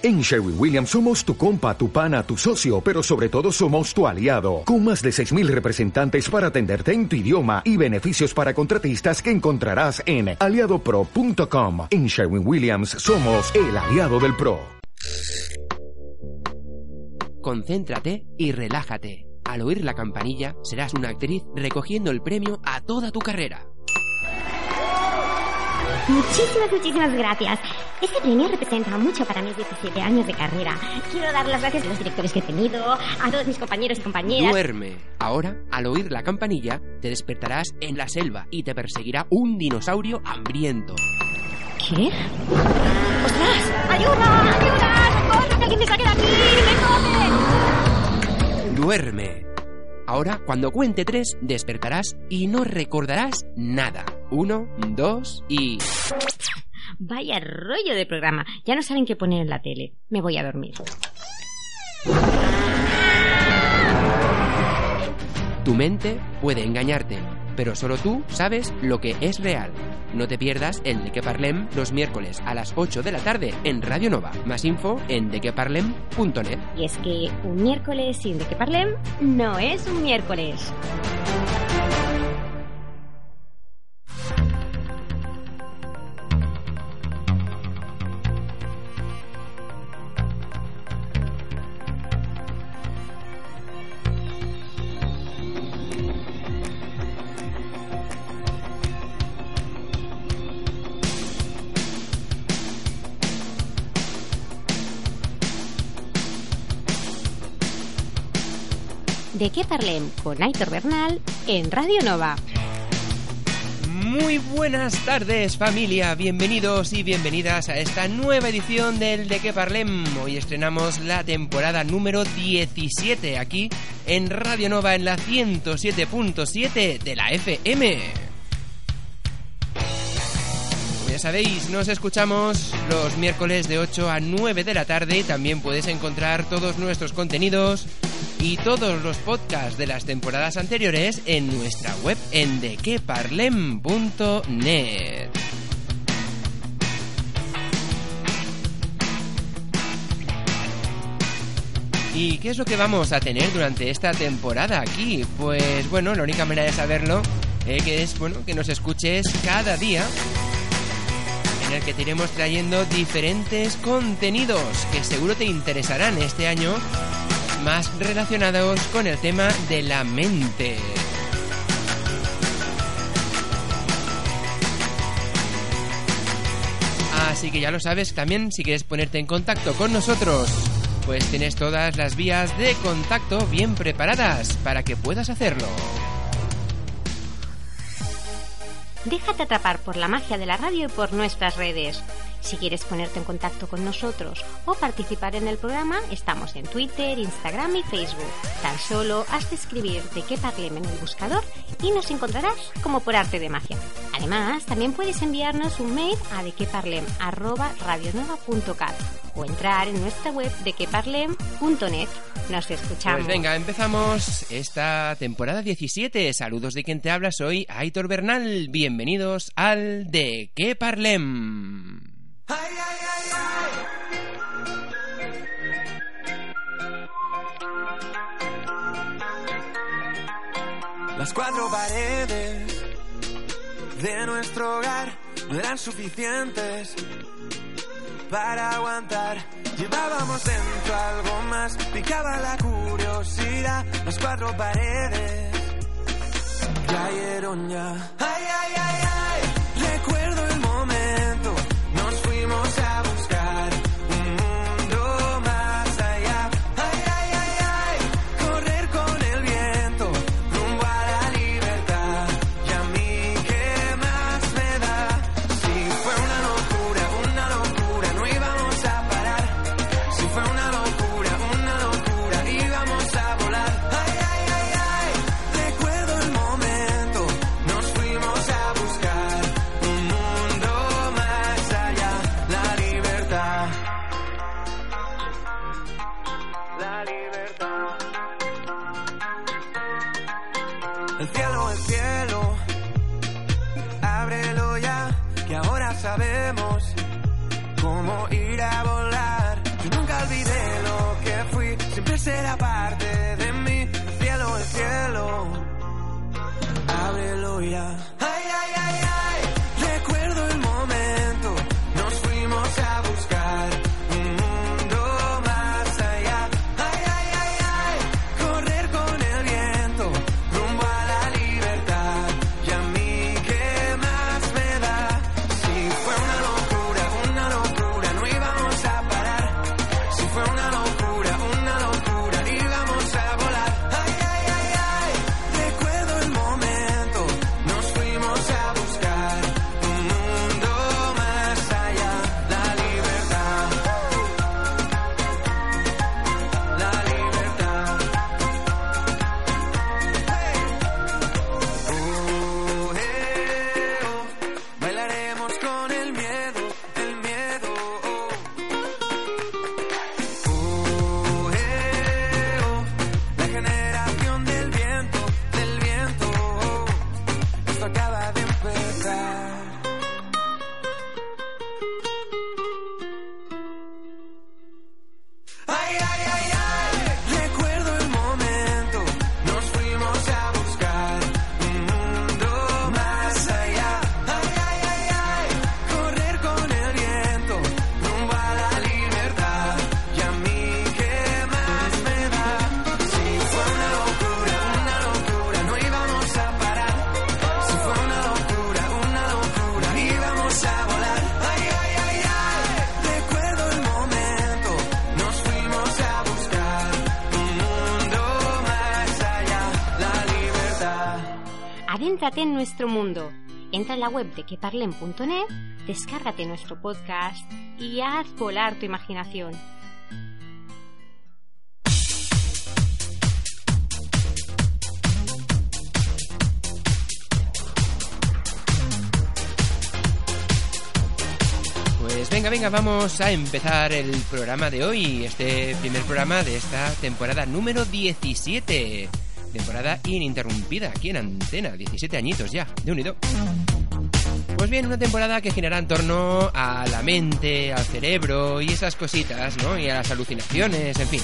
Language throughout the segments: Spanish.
En Sherwin Williams somos tu compa, tu pana, tu socio, pero sobre todo somos tu aliado, con más de 6.000 representantes para atenderte en tu idioma y beneficios para contratistas que encontrarás en aliadopro.com. En Sherwin Williams somos el aliado del PRO. Concéntrate y relájate. Al oír la campanilla, serás una actriz recogiendo el premio a toda tu carrera. Muchísimas, muchísimas gracias. Este premio representa mucho para mis 17 años de carrera. Quiero dar las gracias a los directores que he tenido, a todos mis compañeros y compañeras. Duerme. Ahora, al oír la campanilla, te despertarás en la selva y te perseguirá un dinosaurio hambriento. ¿Qué? ¡Ostras! ¡Ayuda! ¡Ayuda! ¡Socorro! ¡Que alguien me saque de aquí! ¡Me come! Duerme. Ahora, cuando cuente tres, despertarás y no recordarás nada. Uno, dos y... Vaya rollo de programa. Ya no saben qué poner en la tele. Me voy a dormir. Tu mente puede engañarte, pero solo tú sabes lo que es real. No te pierdas el De Que Parlem los miércoles a las 8 de la tarde en Radio Nova. Más info en dequeparlem.net. Y es que un miércoles sin de que parlem no es un miércoles. De qué parlem con Aitor Bernal en Radio Nova. Muy buenas tardes familia, bienvenidos y bienvenidas a esta nueva edición del De Que Parlem. Hoy estrenamos la temporada número 17 aquí en Radio Nova en la 107.7 de la FM. Sabéis, nos escuchamos los miércoles de 8 a 9 de la tarde también puedes encontrar todos nuestros contenidos y todos los podcasts de las temporadas anteriores en nuestra web en dequeparlem.net. ¿Y qué es lo que vamos a tener durante esta temporada aquí? Pues bueno, la única manera de saberlo eh, que es bueno que nos escuches cada día en el que te iremos trayendo diferentes contenidos que seguro te interesarán este año más relacionados con el tema de la mente. Así que ya lo sabes, también si quieres ponerte en contacto con nosotros, pues tienes todas las vías de contacto bien preparadas para que puedas hacerlo. Déjate atrapar por la magia de la radio y por nuestras redes. Si quieres ponerte en contacto con nosotros o participar en el programa, estamos en Twitter, Instagram y Facebook. Tan solo has de escribir de qué parlem en el buscador y nos encontrarás como por arte de magia. Además, también puedes enviarnos un mail a dequeparlem@radionova.cat o entrar en nuestra web dequeparlem.net. Nos escuchamos. Pues venga, empezamos esta temporada 17. Saludos de quien te habla, soy Aitor Bernal. Bienvenidos al De qué Parlem. Las cuatro paredes de nuestro hogar no eran suficientes para aguantar. Llevábamos dentro algo más, picaba la curiosidad. Las cuatro paredes cayeron ya. Ay, ay, ay, ay. Nuestro mundo. Entra en la web de queparlen.net, descárgate nuestro podcast y haz volar tu imaginación. Pues venga, venga, vamos a empezar el programa de hoy, este primer programa de esta temporada número 17. Temporada ininterrumpida aquí en Antena, 17 añitos ya, de unido. Pues bien, una temporada que girará en torno a la mente, al cerebro y esas cositas, ¿no? Y a las alucinaciones, en fin.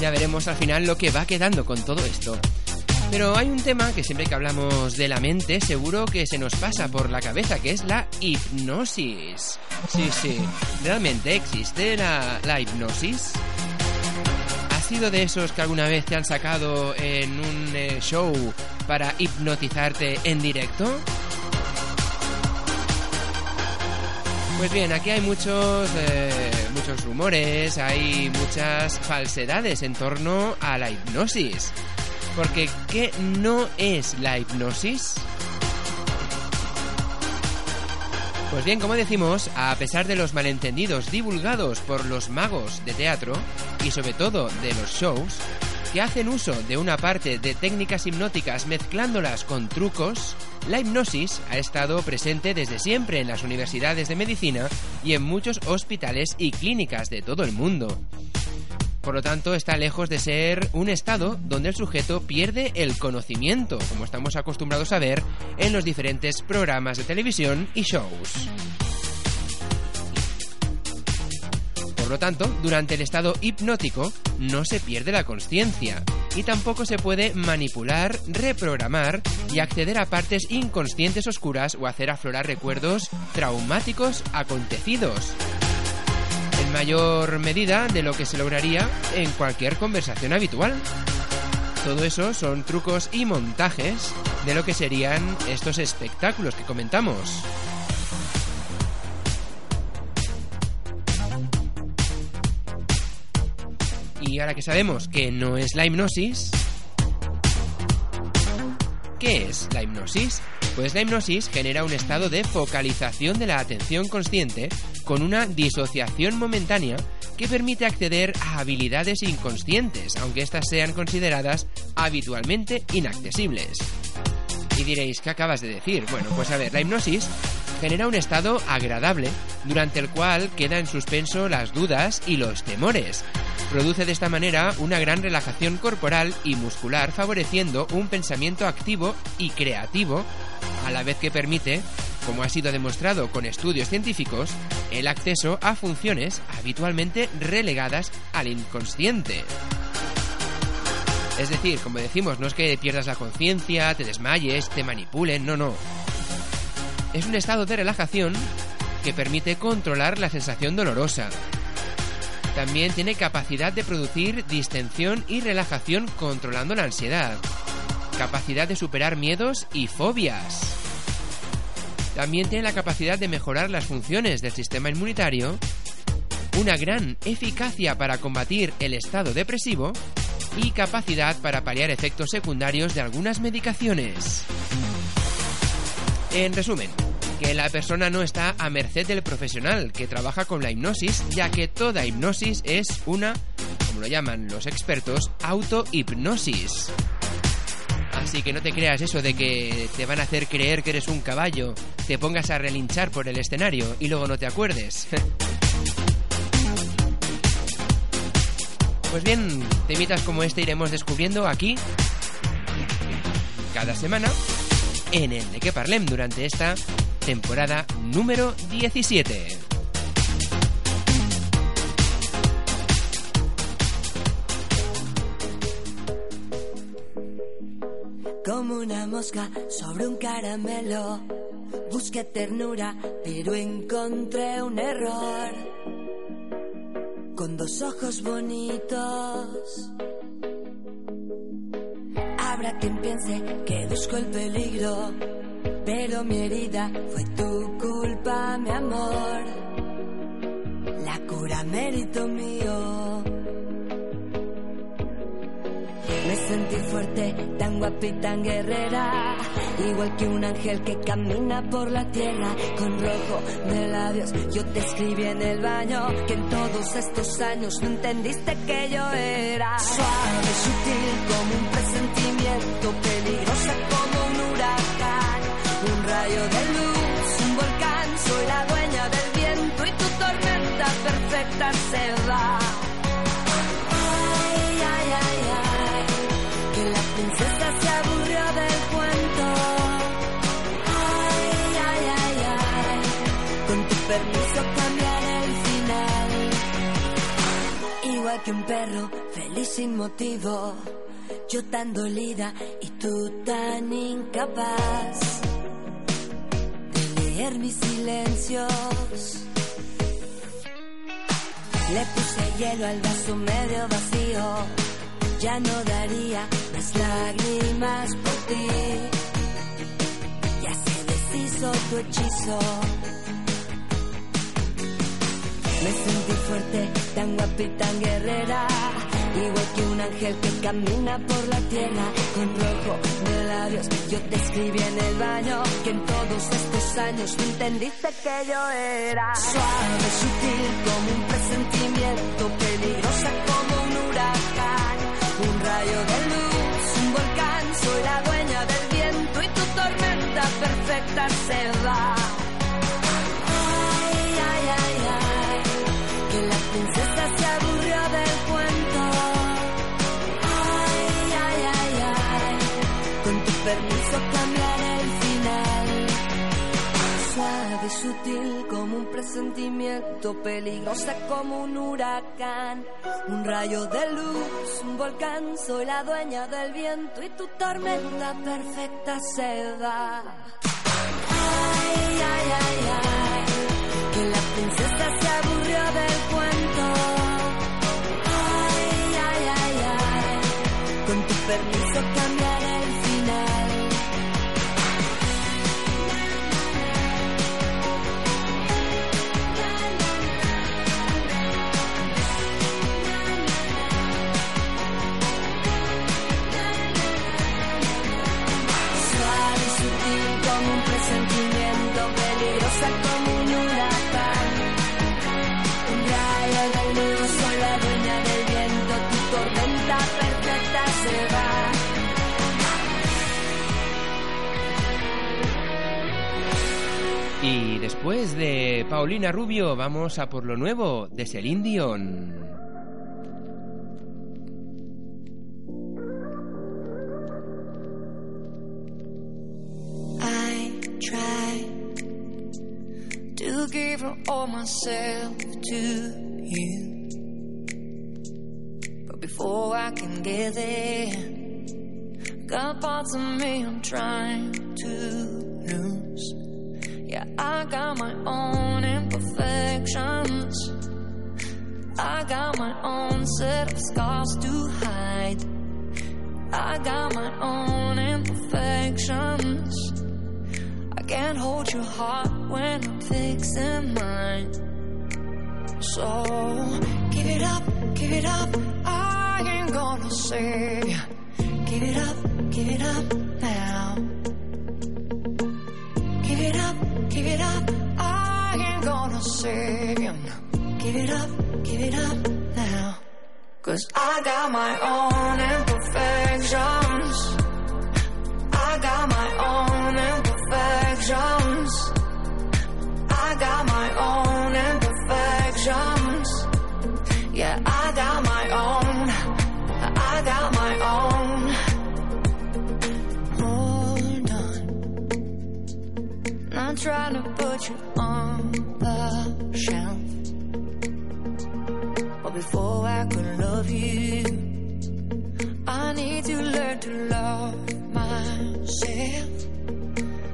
Ya veremos al final lo que va quedando con todo esto. Pero hay un tema que siempre que hablamos de la mente seguro que se nos pasa por la cabeza, que es la hipnosis. Sí, sí, ¿realmente existe la, la hipnosis? ¿Has sido de esos que alguna vez te han sacado en un eh, show para hipnotizarte en directo? Pues bien, aquí hay muchos, eh, muchos rumores, hay muchas falsedades en torno a la hipnosis. Porque, ¿qué no es la hipnosis? Pues bien, como decimos, a pesar de los malentendidos divulgados por los magos de teatro y sobre todo de los shows, que hacen uso de una parte de técnicas hipnóticas mezclándolas con trucos, la hipnosis ha estado presente desde siempre en las universidades de medicina y en muchos hospitales y clínicas de todo el mundo. Por lo tanto, está lejos de ser un estado donde el sujeto pierde el conocimiento, como estamos acostumbrados a ver en los diferentes programas de televisión y shows. Por lo tanto, durante el estado hipnótico no se pierde la conciencia y tampoco se puede manipular, reprogramar y acceder a partes inconscientes oscuras o hacer aflorar recuerdos traumáticos acontecidos mayor medida de lo que se lograría en cualquier conversación habitual. Todo eso son trucos y montajes de lo que serían estos espectáculos que comentamos. Y ahora que sabemos que no es la hipnosis, ¿qué es la hipnosis? Pues la hipnosis genera un estado de focalización de la atención consciente con una disociación momentánea que permite acceder a habilidades inconscientes, aunque éstas sean consideradas habitualmente inaccesibles. Y diréis, ¿qué acabas de decir? Bueno, pues a ver, la hipnosis genera un estado agradable durante el cual queda en suspenso las dudas y los temores. Produce de esta manera una gran relajación corporal y muscular favoreciendo un pensamiento activo y creativo a la vez que permite como ha sido demostrado con estudios científicos, el acceso a funciones habitualmente relegadas al inconsciente. Es decir, como decimos, no es que pierdas la conciencia, te desmayes, te manipulen, no, no. Es un estado de relajación que permite controlar la sensación dolorosa. También tiene capacidad de producir distensión y relajación controlando la ansiedad. Capacidad de superar miedos y fobias. También tiene la capacidad de mejorar las funciones del sistema inmunitario. Una gran eficacia para combatir el estado depresivo y capacidad para paliar efectos secundarios de algunas medicaciones. En resumen, que la persona no está a merced del profesional que trabaja con la hipnosis, ya que toda hipnosis es una, como lo llaman los expertos, autohipnosis. Así que no te creas eso de que te van a hacer creer que eres un caballo, te pongas a relinchar por el escenario y luego no te acuerdes. Pues bien, temitas como este iremos descubriendo aquí cada semana en el de que parlem durante esta temporada número 17. Como una mosca sobre un caramelo. Busqué ternura, pero encontré un error. Con dos ojos bonitos. Habrá quien piense que busco el peligro. Pero mi herida fue tu culpa, mi amor. La cura mérito mío. Sentí fuerte, tan guapa y tan guerrera. Igual que un ángel que camina por la tierra con rojo de labios. Yo te escribí en el baño que en todos estos años no entendiste que yo era suave, sutil como un presentimiento, peligrosa como un huracán, un rayo de luz, un volcán. Soy la dueña del viento y tu tormenta perfecta se va. Que un perro feliz sin motivo, yo tan dolida y tú tan incapaz de leer mis silencios. Le puse hielo al vaso medio vacío. Ya no daría más lágrimas por ti. Ya se deshizo tu hechizo. Me sentí fuerte, tan guapa y tan guerrera. Igual que un ángel que camina por la tierra con rojo de labios. Yo te escribí en el baño que en todos estos años no entendiste que yo era suave, sutil como un presentimiento, peligrosa como un huracán, un rayo de luz, un volcán. Soy la dueña del viento y tu tormenta perfecta se va. Sutil como un presentimiento, peligrosa como un huracán. Un rayo de luz, un volcán, soy la dueña del viento y tu tormenta perfecta se va. Ay, ay, ay, ay, que la princesa se aburrió del cuento. Ay, ay, ay, ay, con tu permiso cambiaré después de Paulina Rubio, vamos a por lo nuevo de Celine Dion. I try given all myself to you. But before I can get there, got parts of me I'm trying to lose. I got my own imperfections. I got my own set of scars to hide. I got my own imperfections. I can't hold your heart when I'm fixing mine. So give it up, give it up. I ain't gonna say, give it up, give it up now. Give it up, give it up. I ain't gonna say, give it up, give it up now. Cause I got my own imperfections. I got my own imperfections. I got my own trying to put you on the shelf. But before I could love you, I need to learn to love myself.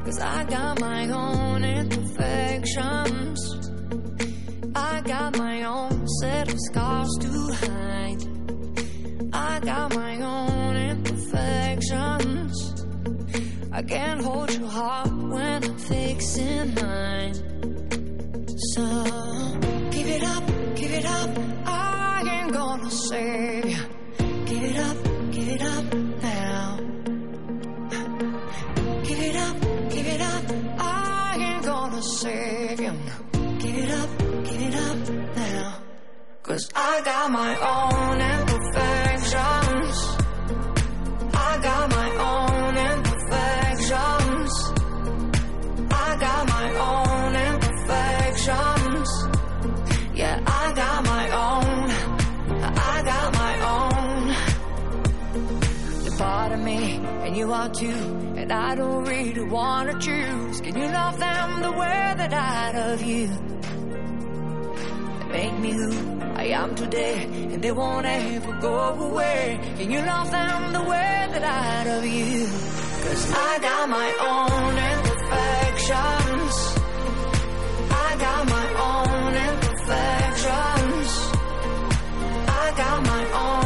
Cause I got my own imperfections. I got my own set of scars to hide. I got my own imperfections. I can't hold your heart when fixing mine. So give it up, give it up. I ain't gonna say, give it up, give it up now. Give it up, give it up. I ain't gonna say, give it up, give it up now. Cause I got my own you. And I don't really wanna choose. Can you love them the way that I love you? They make me who I am today, and they won't ever go away. Can you love them the way that I love you? Cause I got my own imperfections. I got my own imperfections. I got my own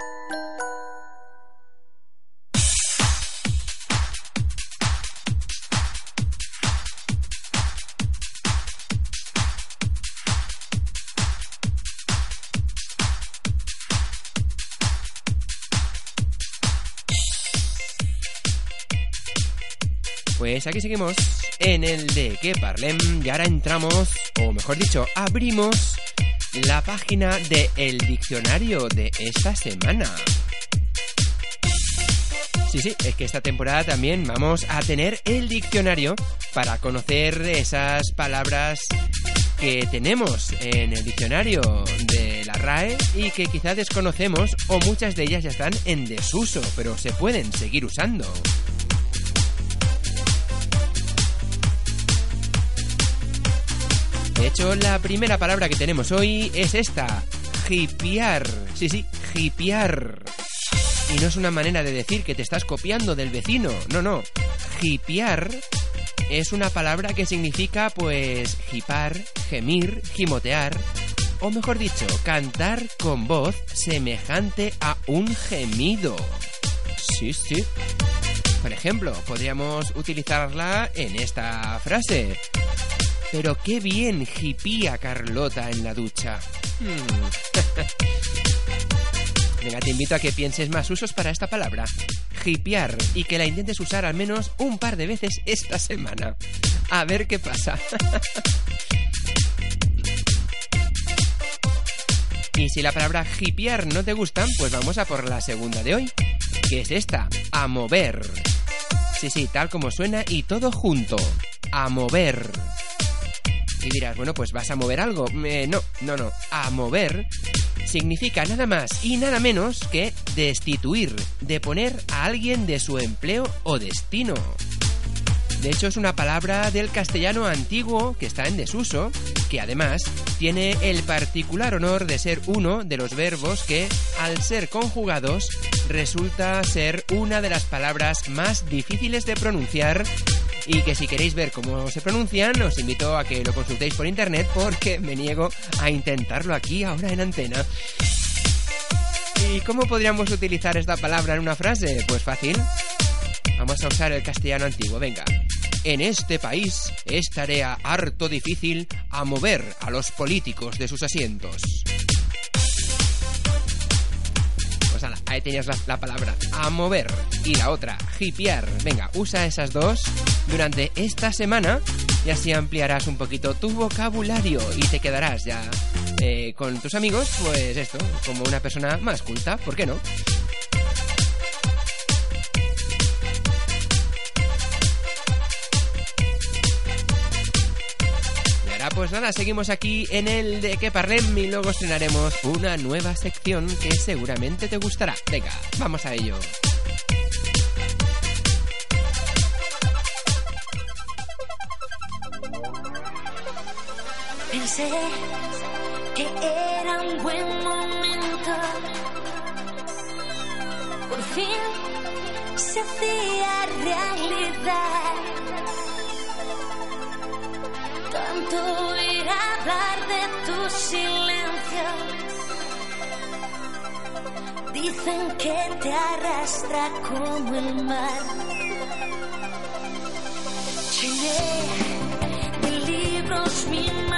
Pues aquí seguimos en el de que parlem y ahora entramos, o mejor dicho, abrimos la página de el diccionario de esta semana. Sí, sí, es que esta temporada también vamos a tener el diccionario para conocer esas palabras que tenemos en el diccionario de la RAE y que quizá desconocemos o muchas de ellas ya están en desuso, pero se pueden seguir usando. Hecho, la primera palabra que tenemos hoy es esta, hipear. Sí, sí, hipear. Y no es una manera de decir que te estás copiando del vecino, no, no. Hipear es una palabra que significa, pues, hipar, gemir, gimotear. o mejor dicho, cantar con voz semejante a un gemido. Sí, sí. Por ejemplo, podríamos utilizarla en esta frase. Pero qué bien hipía Carlota en la ducha. Hmm. Venga, te invito a que pienses más usos para esta palabra. Hipear y que la intentes usar al menos un par de veces esta semana. A ver qué pasa. y si la palabra hipear no te gusta, pues vamos a por la segunda de hoy, que es esta, a mover. Sí, sí, tal como suena y todo junto. A mover. Y dirás, bueno, pues vas a mover algo. Eh, no, no, no. A mover significa nada más y nada menos que destituir, de poner a alguien de su empleo o destino. De hecho, es una palabra del castellano antiguo que está en desuso, que además tiene el particular honor de ser uno de los verbos que, al ser conjugados, resulta ser una de las palabras más difíciles de pronunciar y que si queréis ver cómo se pronuncian, os invito a que lo consultéis por internet porque me niego a intentarlo aquí ahora en antena. ¿Y cómo podríamos utilizar esta palabra en una frase? Pues fácil. Vamos a usar el castellano antiguo, venga. En este país es tarea harto difícil a mover a los políticos de sus asientos. Ahí tenías la, la palabra a mover y la otra, hipear. Venga, usa esas dos durante esta semana y así ampliarás un poquito tu vocabulario y te quedarás ya eh, con tus amigos, pues esto, como una persona más culta, ¿por qué no? Pues nada, seguimos aquí en el de que parlem y luego estrenaremos una nueva sección que seguramente te gustará. Venga, vamos a ello. Pensé que era un buen momento. Por fin se hacía realidad. Oír hablar de tu silencio. Dicen que te arrastra como el mar. Llené de libros mi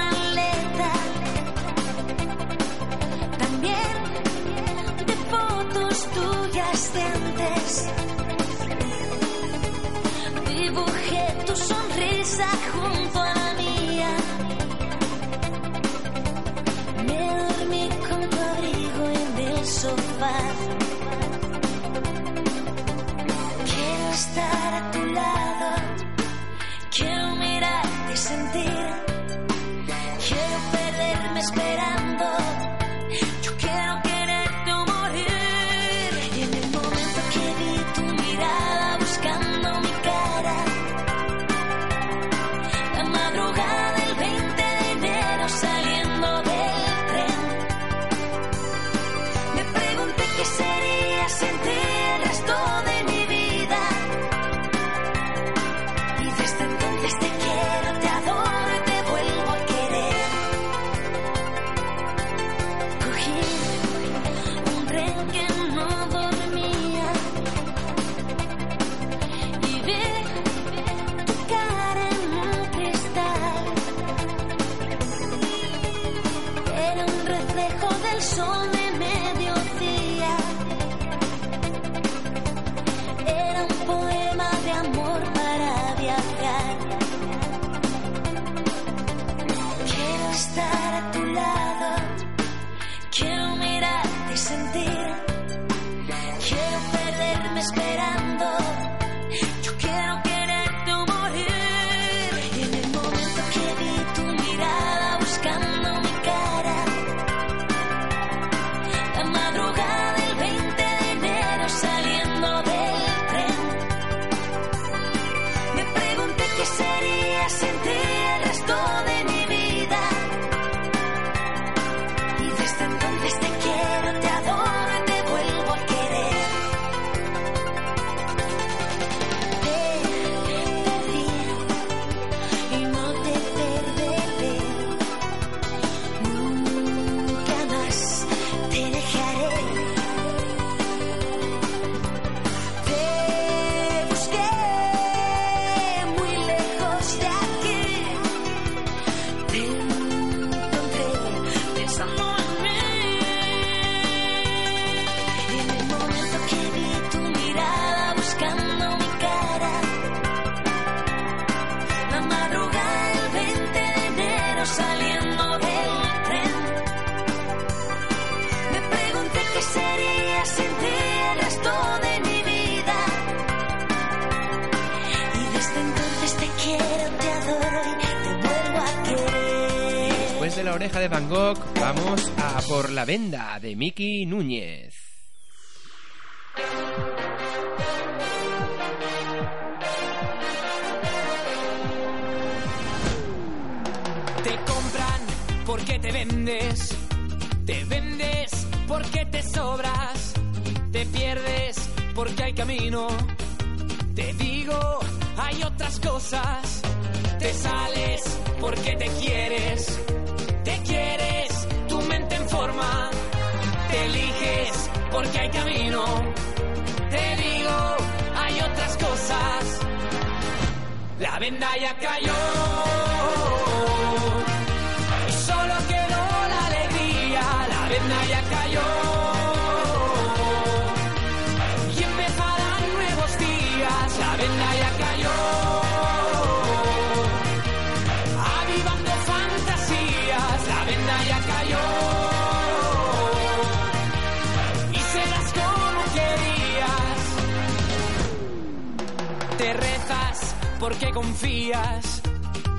venda de Miki Núñez.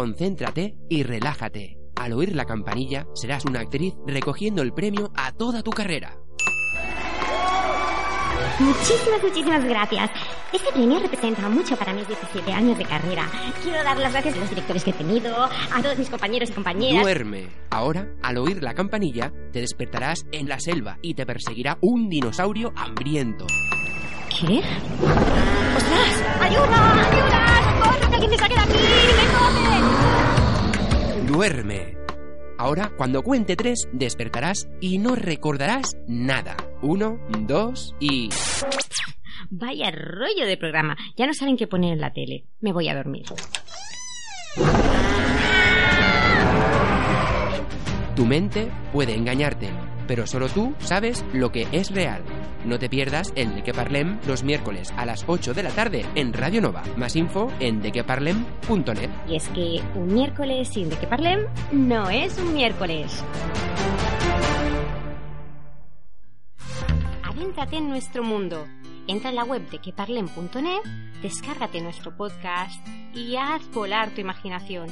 Concéntrate y relájate. Al oír la campanilla, serás una actriz recogiendo el premio a toda tu carrera. Muchísimas, muchísimas gracias. Este premio representa mucho para mis 17 años de carrera. Quiero dar las gracias a los directores que he tenido, a todos mis compañeros y compañeras. Duerme. Ahora, al oír la campanilla, te despertarás en la selva y te perseguirá un dinosaurio hambriento. ¿Qué? ¡Ostras! ¡Ayuda! ¡Ayuda! ¡Socorro! ¡Que alguien me saque de aquí! ¡Me! Duerme. Ahora, cuando cuente tres, despertarás y no recordarás nada. Uno, dos y... Vaya rollo de programa. Ya no saben qué poner en la tele. Me voy a dormir. Tu mente puede engañarte, pero solo tú sabes lo que es real. No te pierdas el De Que Parlem los miércoles a las 8 de la tarde en Radio Nova. Más info en dequeparlem.net. Y es que un miércoles sin de que parlem no es un miércoles. Adéntrate en nuestro mundo. Entra en la web de queparlem.net, descárgate nuestro podcast y haz volar tu imaginación.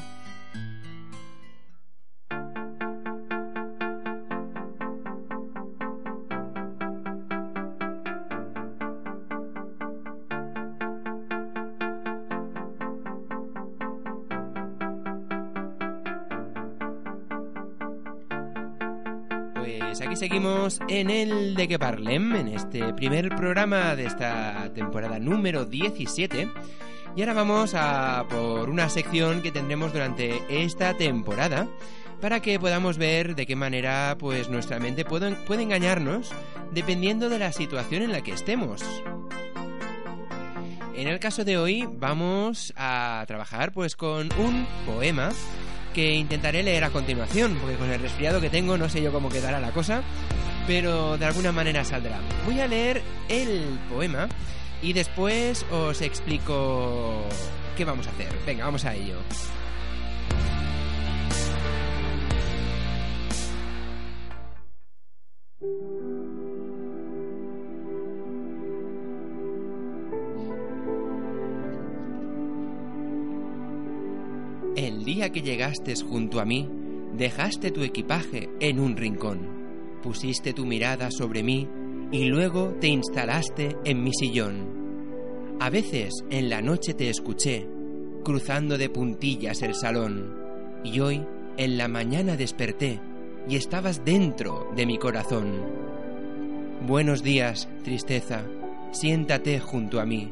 Pues aquí seguimos en el de que parlem, en este primer programa de esta temporada número 17. Y ahora vamos a por una sección que tendremos durante esta temporada para que podamos ver de qué manera pues nuestra mente puede, puede engañarnos dependiendo de la situación en la que estemos. En el caso de hoy vamos a trabajar pues con un poema que intentaré leer a continuación, porque con el resfriado que tengo no sé yo cómo quedará la cosa, pero de alguna manera saldrá. Voy a leer el poema y después os explico qué vamos a hacer. Venga, vamos a ello. Día que llegaste junto a mí, dejaste tu equipaje en un rincón, pusiste tu mirada sobre mí y luego te instalaste en mi sillón. A veces en la noche te escuché, cruzando de puntillas el salón, y hoy en la mañana desperté y estabas dentro de mi corazón. Buenos días, tristeza, siéntate junto a mí.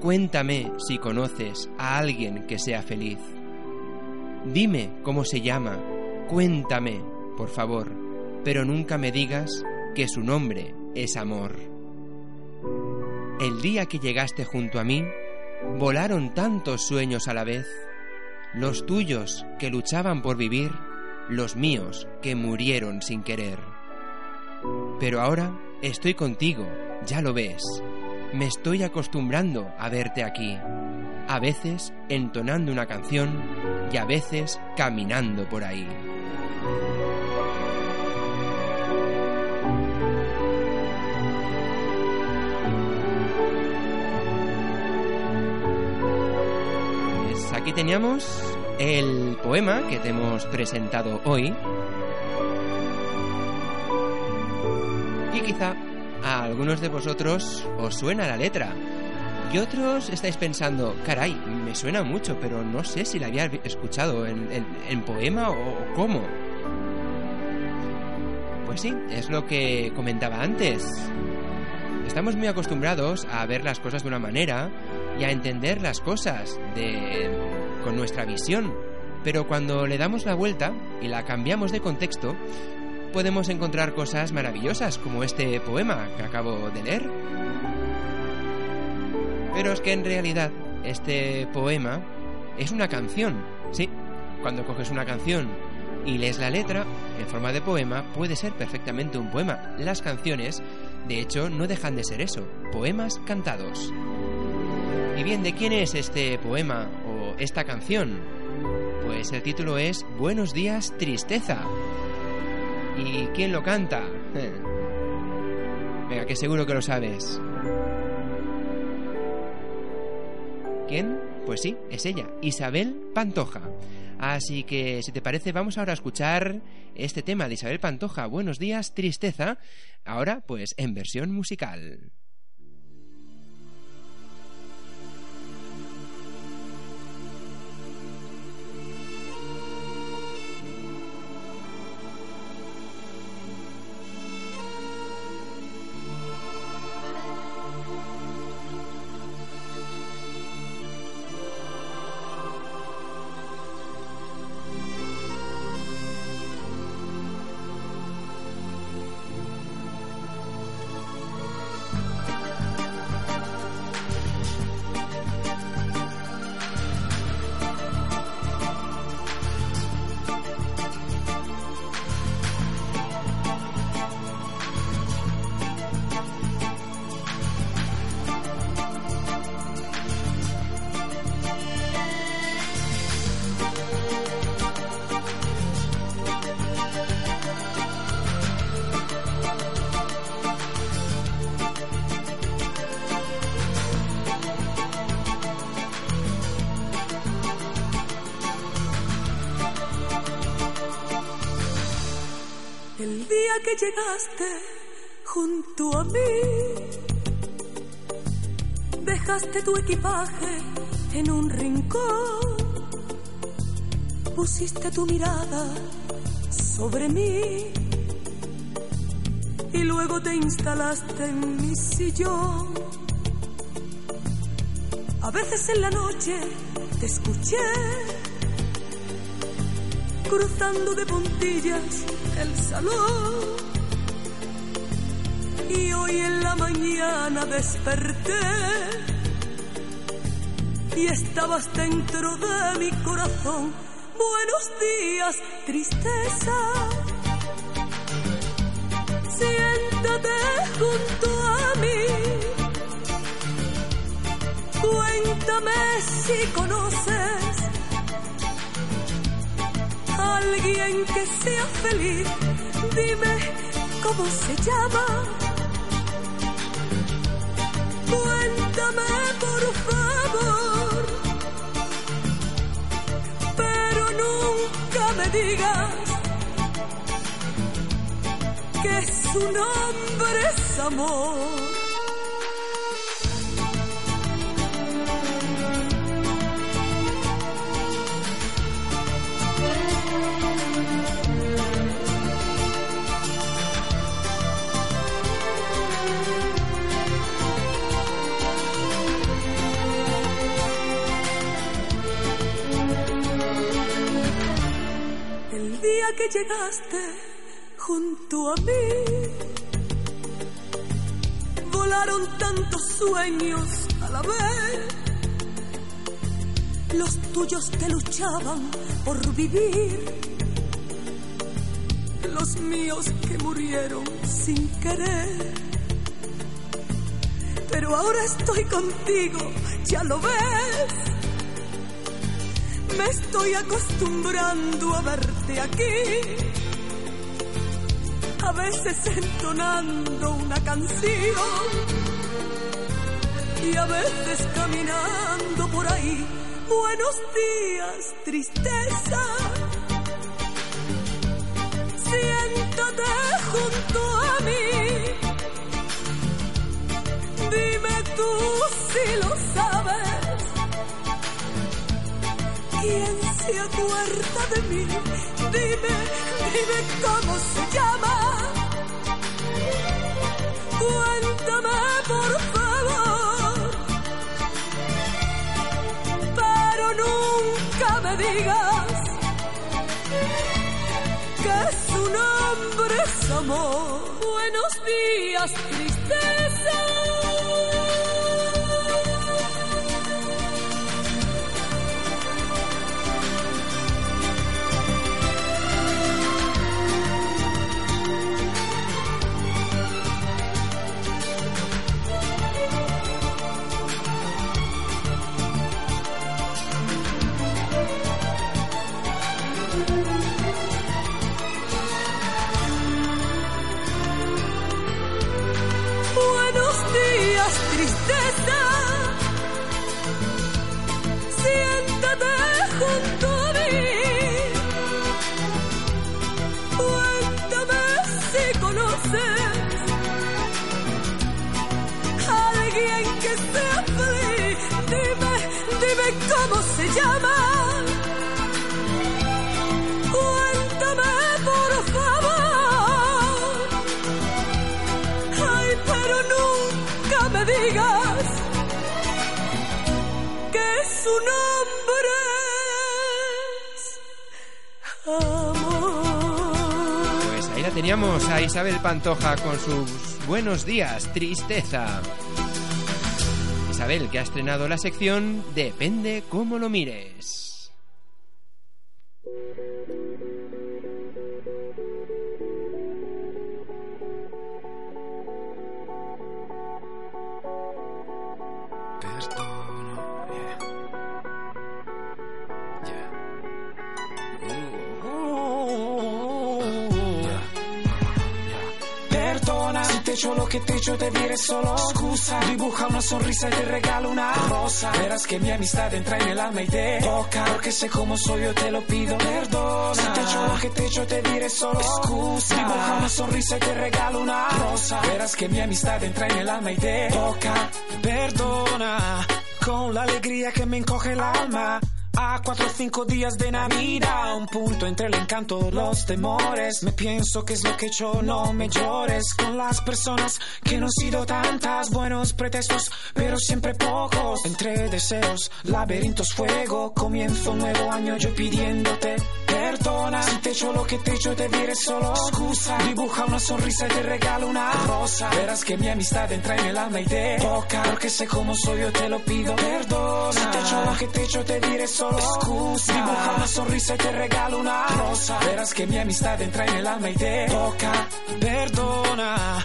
Cuéntame si conoces a alguien que sea feliz. Dime cómo se llama, cuéntame, por favor, pero nunca me digas que su nombre es amor. El día que llegaste junto a mí, volaron tantos sueños a la vez, los tuyos que luchaban por vivir, los míos que murieron sin querer. Pero ahora estoy contigo, ya lo ves. Me estoy acostumbrando a verte aquí, a veces entonando una canción y a veces caminando por ahí. Pues aquí teníamos el poema que te hemos presentado hoy. Y quizá a algunos de vosotros os suena la letra. Y otros estáis pensando, caray, me suena mucho, pero no sé si la había escuchado en, en- en poema o, cómo. Pues sí, es lo que comentaba antes. Estamos muy acostumbrados a ver las cosas de una manera y a entender las cosas de, con nuestra visión. Pero cuando le damos la vuelta y la cambiamos de contexto, podemos encontrar cosas maravillosas como este poema que acabo de leer. Pero es que en realidad este poema es una canción. Sí, cuando coges una canción y lees la letra en forma de poema, puede ser perfectamente un poema. Las canciones, de hecho, no dejan de ser eso, poemas cantados. Y bien, ¿de quién es este poema o esta canción? Pues el título es Buenos días, tristeza. ¿Y quién lo canta? Venga, que seguro que lo sabes. Pues sí, es ella, Isabel Pantoja. Así que, si te parece, vamos ahora a escuchar este tema de Isabel Pantoja, Buenos días, tristeza, ahora pues en versión musical. Llegaste junto a mí, dejaste tu equipaje en un rincón, pusiste tu mirada sobre mí y luego te instalaste en mi sillón. A veces en la noche te escuché cruzando de puntillas el salón. Mañana desperté y estabas dentro de mi corazón. Buenos días, tristeza. Siéntate junto a mí. Cuéntame si conoces a alguien que sea feliz. Dime cómo se llama. Cuéntame por favor. Pero nunca me digas que su nombre es amor. El día que llegaste junto a mí, volaron tantos sueños a la vez. Los tuyos que luchaban por vivir, los míos que murieron sin querer. Pero ahora estoy contigo, ya lo ves. Me estoy acostumbrando a verte aquí. A veces entonando una canción. Y a veces caminando por ahí. Buenos días, tristeza. Siéntate junto a mí. Dime tú si lo sabes. ¿Quién se acuerda de mí? Dime, dime cómo se llama. Cuéntame, por favor. Pero nunca me digas que su nombre es amor. Buenos días, tristeza. Teníamos a Isabel Pantoja con sus buenos días, tristeza. Isabel, que ha estrenado la sección Depende cómo lo mires. Que te diré solo. Scusa Dibuja una sonrisa y te regalo una rosa. Verás que mi amistad entra en el alma y te toca. Porque sé cómo soy yo te lo pido Perdona Si te echo lo que te echo te diré solo. Scusa Dibuja una sonrisa y te regalo una rosa. Verás que mi amistad entra en el alma y te toca. Perdona con la alegría que me encoge el alma A cuatro o cinco días de Navidad, un punto entre el encanto los temores. Me pienso que es lo que hecho, no me llores. Con las personas que no han sido tantas, buenos pretextos, pero siempre pocos. Entre deseos, laberintos, fuego. Comienzo un nuevo año yo pidiéndote perdona. Si te echo lo que te echo, te diré solo excusa. Dibuja una sonrisa y te regalo una rosa. Verás que mi amistad entra en el alma y te toca. Porque sé cómo soy, yo te lo pido. Perdona. Si te echo lo que te echo, te diré solo excusa. Dibuja una sonrisa y te regalo una rosa. Verás que mi amistad entra en el alma y te toca. Perdona.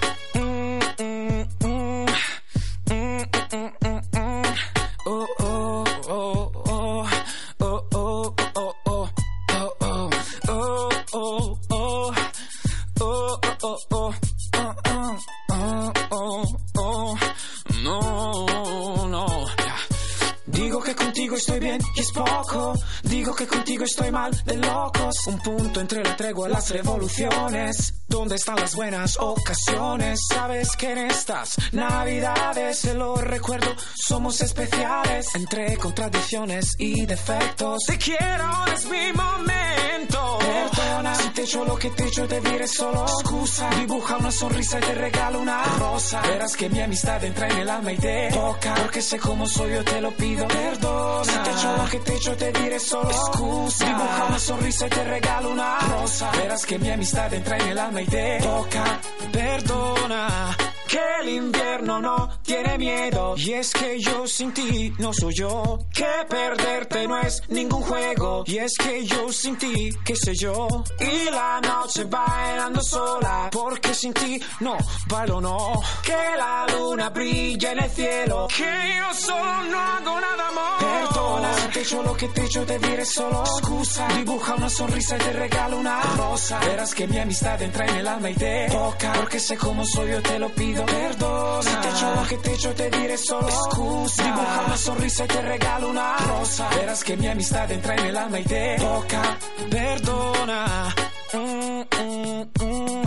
Estoy bien y es poco. Digo que contigo estoy mal de locos. Un punto entre la tregua las revoluciones. ¿Dónde están las buenas ocasiones? Sabes que en estas navidades, se lo recuerdo, somos especiales. Entre contradicciones y defectos. Te quiero, es mi momento. Perdona, si te echo lo que te echo, te diré solo excusa. Dibuja una sonrisa y te regalo una rosa. Verás que mi amistad entra en el alma y te toca. Porque sé cómo soy, yo te lo pido. Perdona, si te echo lo que te echo, te diré solo excusa. Dibuja una sonrisa y te regalo una rosa. Verás que mi amistad entra en el alma y te toca. Perdona. Que el invierno no tiene miedo. Y es que yo sin ti no soy yo. Que perderte no es ningún juego. Y es que yo sin ti, qué sé yo. Y la noche bailando sola Porque sin ti no bailo no. Que la luna brilla en el cielo. Que yo solo no hago nada más Perdona, te echo lo que te echo te diré solo. Excusa Dibuja una sonrisa y te regalo una rosa. Verás que mi amistad entra en el alma y te toca. Porque sé cómo soy yo te lo pido Perdona, te echo lo que te echo te diré solo excusa Dibuja una sonrisa y te regalo una rosa Verás que mi amistad entra en el alma y te toca Perdona. Oh, oh, oh,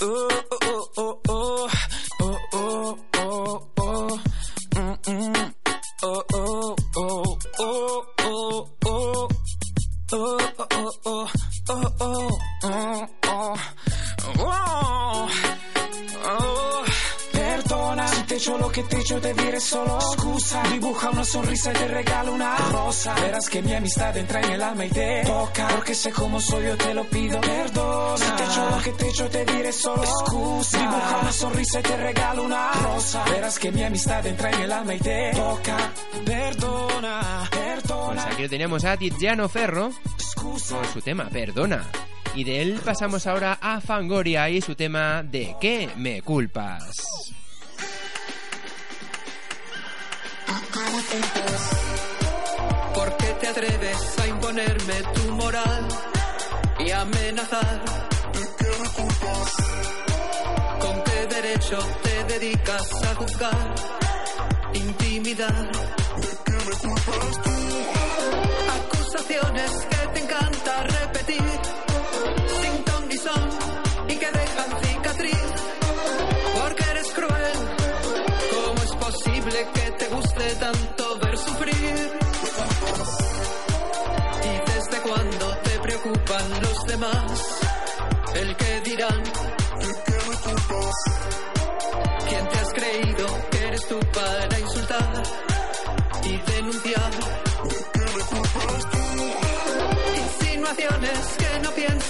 oh, oh, oh. Oh, oh, oh, oh, oh, oh. Oh, oh, oh, oh, oh, oh, oh, oh. Oh, Perdona, si te echo lo que te echo te diré solo. Excusa. Dibuja una sonrisa y te regalo una rosa. Verás que mi amistad entra en el alma y te toca. Porque sé cómo soy yo te lo pido Perdona, si te echo lo que te echo te diré solo. Excusa. Dibuja una sonrisa y te regalo una rosa. Verás que mi amistad entra en el alma y te toca. Perdona, perdona. Pues aquí lo tenemos a Tiziano Ferro con su tema Perdona. Y de él pasamos ahora a Fangoria y su tema ¿De qué me culpas? ¿Por qué te atreves a imponerme tu moral y amenazar? ¿Con qué derecho te dedicas a juzgar, intimidar? Acusaciones que te encanta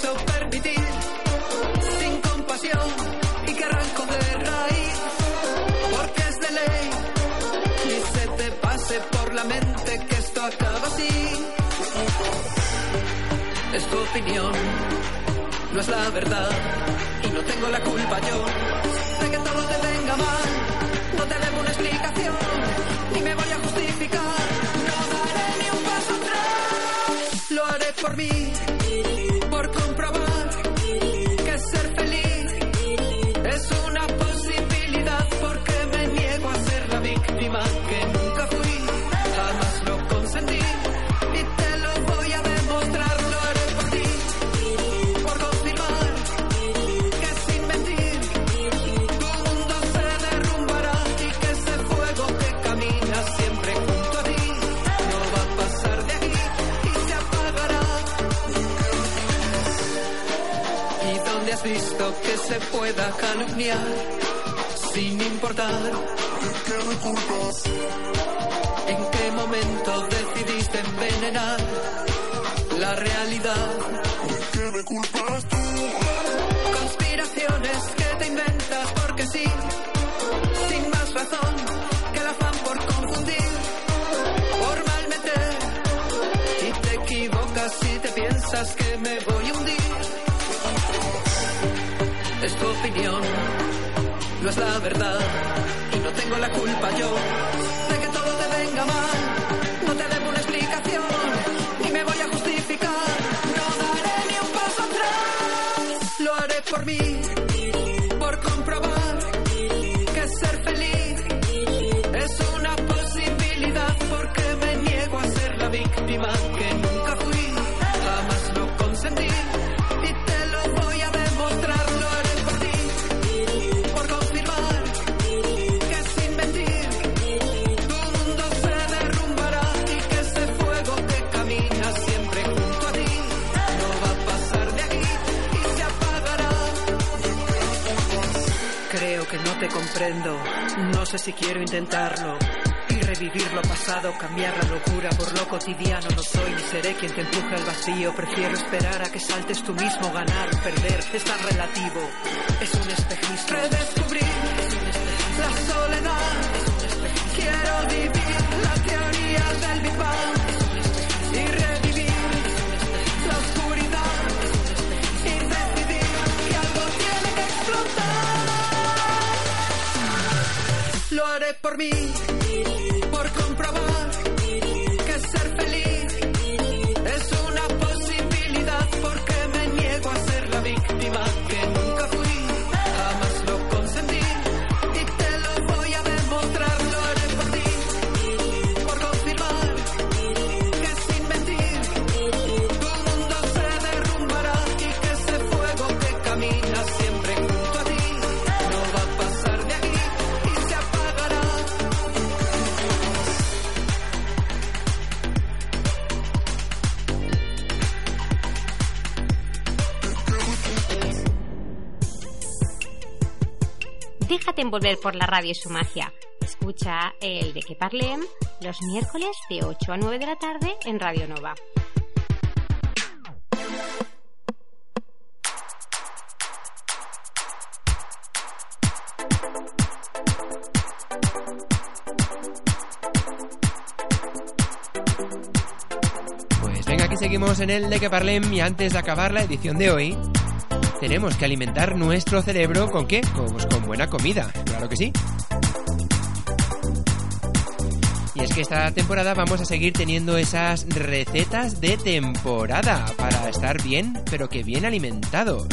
permitir, sin compasión y que arranco de raíz, porque es de ley. Ni se te pase por la mente que esto acaba así. Es tu opinión, no es la verdad, y no tengo la culpa yo de que todo te venga mal. No te debo una explicación, ni me voy a justificar. No daré ni un paso atrás, lo haré por mí, sin importar tu opinión, no es la verdad, y no tengo la culpa yo de que todo te venga mal. No te debo una explicación, ni me voy a justificar. No daré ni un paso atrás, lo haré por mí, Creo que no te comprendo, no sé si quiero intentarlo. Y revivir lo pasado, cambiar la locura por lo cotidiano. No soy ni seré quien te empuje al vacío. Prefiero esperar a que saltes tú mismo. Ganar, perder, es tan relativo. Es un espejismo. Redescubrir la soledad. Quiero vivir la teoría del Big por mí, Envolver por la radio y su magia. Escucha el de que parlem los miércoles de 8 a 9 de la tarde en Radio Nova. Pues venga, aquí seguimos en el de que parlem y antes de acabar la edición de hoy, tenemos que alimentar nuestro cerebro con qué? Pues con buena comida, claro que sí. Y es que esta temporada vamos a seguir teniendo esas recetas de temporada para estar bien, pero que bien alimentados.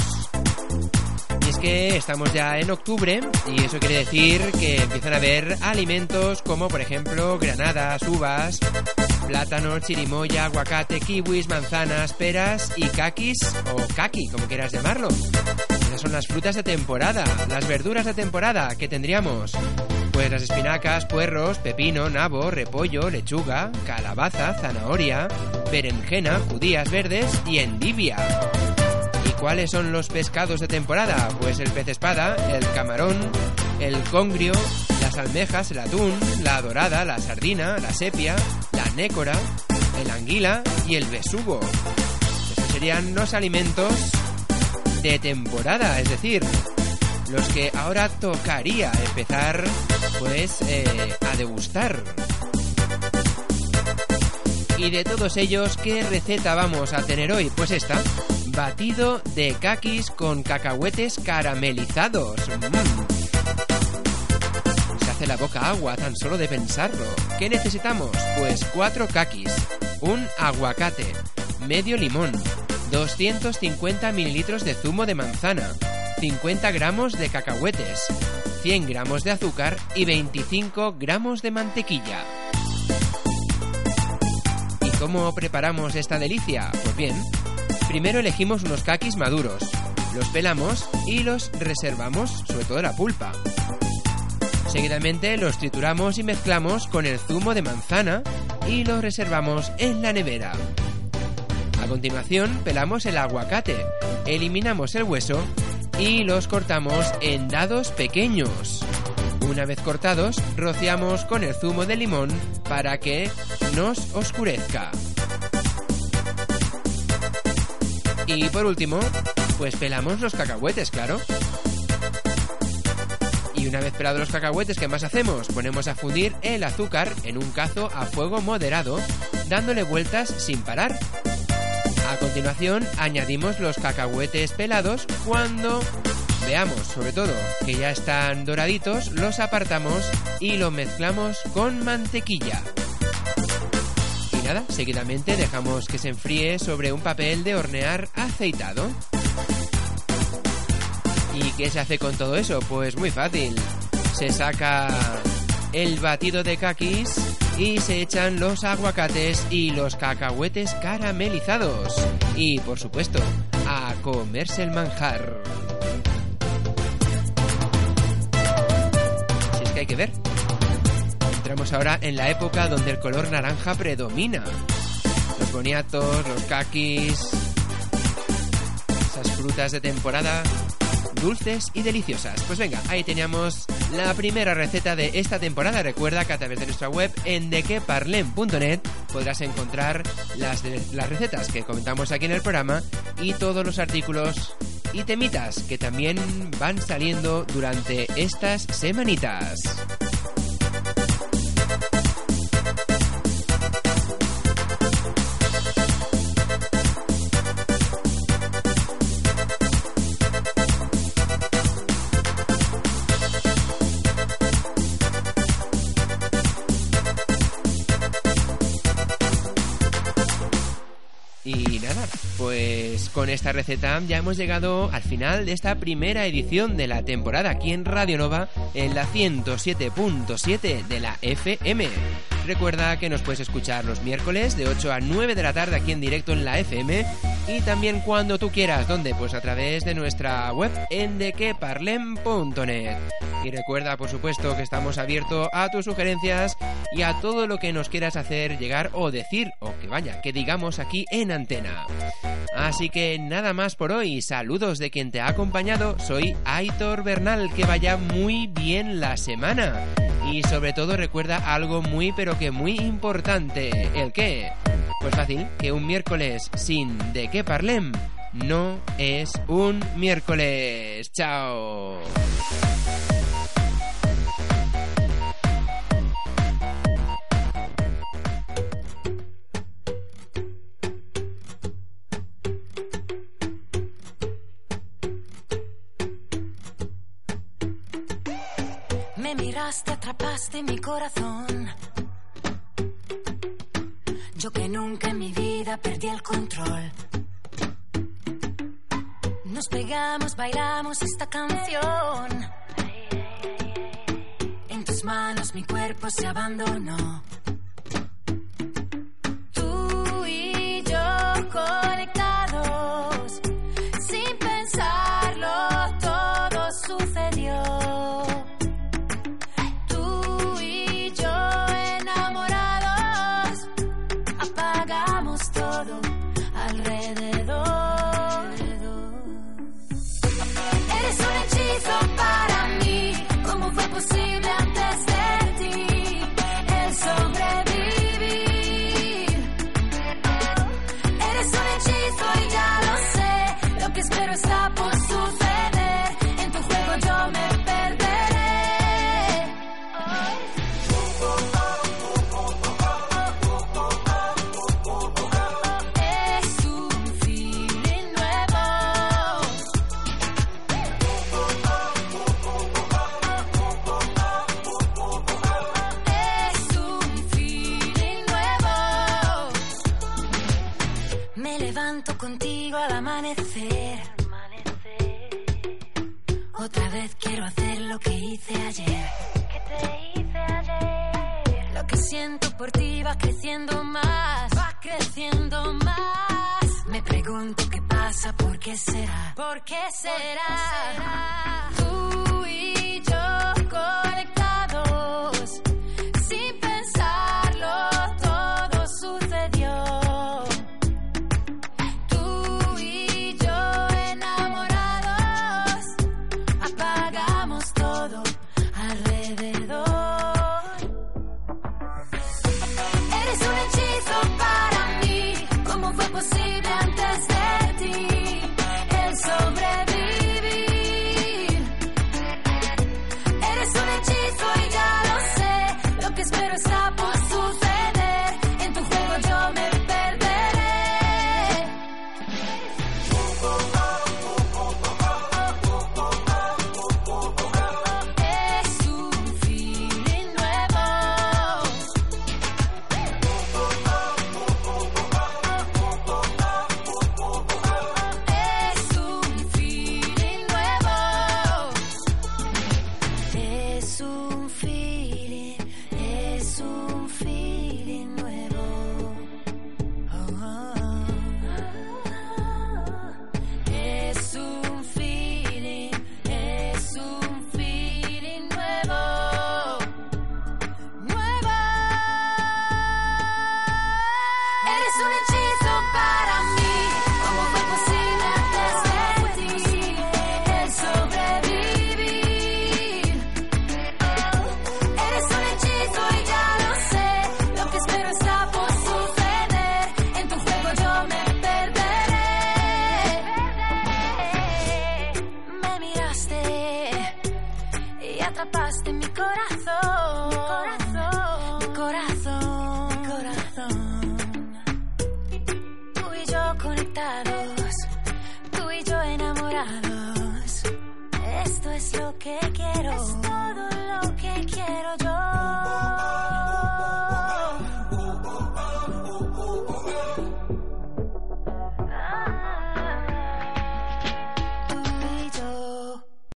Y es que estamos ya en octubre y eso quiere decir que empiezan a haber alimentos como por ejemplo granadas, uvas, plátanos, chirimoya, aguacate, kiwis, manzanas, peras y kakis o kaki, como quieras llamarlo. Esas son las frutas de temporada, las verduras de temporada que tendríamos. Pues las espinacas, puerros, pepino, nabo, repollo, lechuga, calabaza, zanahoria, berenjena, judías verdes y endivia. ¿Y cuáles son los pescados de temporada? Pues el pez espada, el camarón, el congrio, las almejas, el atún, la dorada, la sardina, la sepia, nécora, el anguila y el besugo. Estos serían los alimentos de temporada, es decir, los que ahora tocaría empezar pues eh, a degustar. Y de todos ellos, ¿qué receta vamos a tener hoy? Pues esta, batido de kakis con cacahuetes caramelizados. Mm. Hace la boca agua tan solo de pensarlo. ¿Qué necesitamos? Pues cuatro kakis, un aguacate, medio limón, 250 mililitros de zumo de manzana, 50 gramos de cacahuetes, 100 gramos de azúcar y 25 gramos de mantequilla. ¿Y cómo preparamos esta delicia? Pues bien, primero elegimos unos kakis maduros, los pelamos y los reservamos, sobre todo la pulpa. Seguidamente los trituramos y mezclamos con el zumo de manzana y los reservamos en la nevera. A continuación pelamos el aguacate, eliminamos el hueso y los cortamos en dados pequeños. Una vez cortados, rociamos con el zumo de limón para que nos oscurezca. Y por último, pues pelamos los cacahuetes, claro. Y una vez pelados los cacahuetes, ¿qué más hacemos? Ponemos a fundir el azúcar en un cazo a fuego moderado, dándole vueltas sin parar. A continuación, añadimos los cacahuetes pelados cuando veamos, sobre todo, que ya están doraditos, los apartamos y los mezclamos con mantequilla. Y nada, seguidamente dejamos que se enfríe sobre un papel de hornear aceitado. ¿Y qué se hace con todo eso? Pues muy fácil. Se saca el batido de kakis y se echan los aguacates y los cacahuetes caramelizados. Y por supuesto, a comerse el manjar. Si es que hay que ver. Entramos ahora en la época donde el color naranja predomina. Los boniatos, los kakis, esas frutas de temporada dulces y deliciosas. Pues venga, ahí teníamos la primera receta de esta temporada. Recuerda que a través de nuestra web en dequeparlem.net podrás encontrar las, las recetas que comentamos aquí en el programa y todos los artículos y temitas que también van saliendo durante estas semanitas. Con esta receta ya hemos llegado al final de esta primera edición de la temporada aquí en Radio Nova en la 107.7 de la FM. Recuerda que nos puedes escuchar los miércoles de 8 a 9 de la tarde aquí en directo en la FM y también cuando tú quieras, donde pues a través de nuestra web en dequeparlem.net. Y recuerda, por supuesto, que estamos abiertos a tus sugerencias y a todo lo que nos quieras hacer llegar o decir, o que vaya, que digamos aquí en antena. Así que nada más por hoy, saludos de quien te ha acompañado, soy Aitor Bernal, que vaya muy bien la semana. Y sobre todo recuerda algo muy pero que muy importante, ¿el qué? Pues fácil, que un miércoles sin de qué parlem no es un miércoles. Chao. Me miraste, atrapaste mi corazón. Yo que nunca en mi vida perdí el control. Nos pegamos, bailamos esta canción. En tus manos mi cuerpo se abandonó. Tú y yo conectados,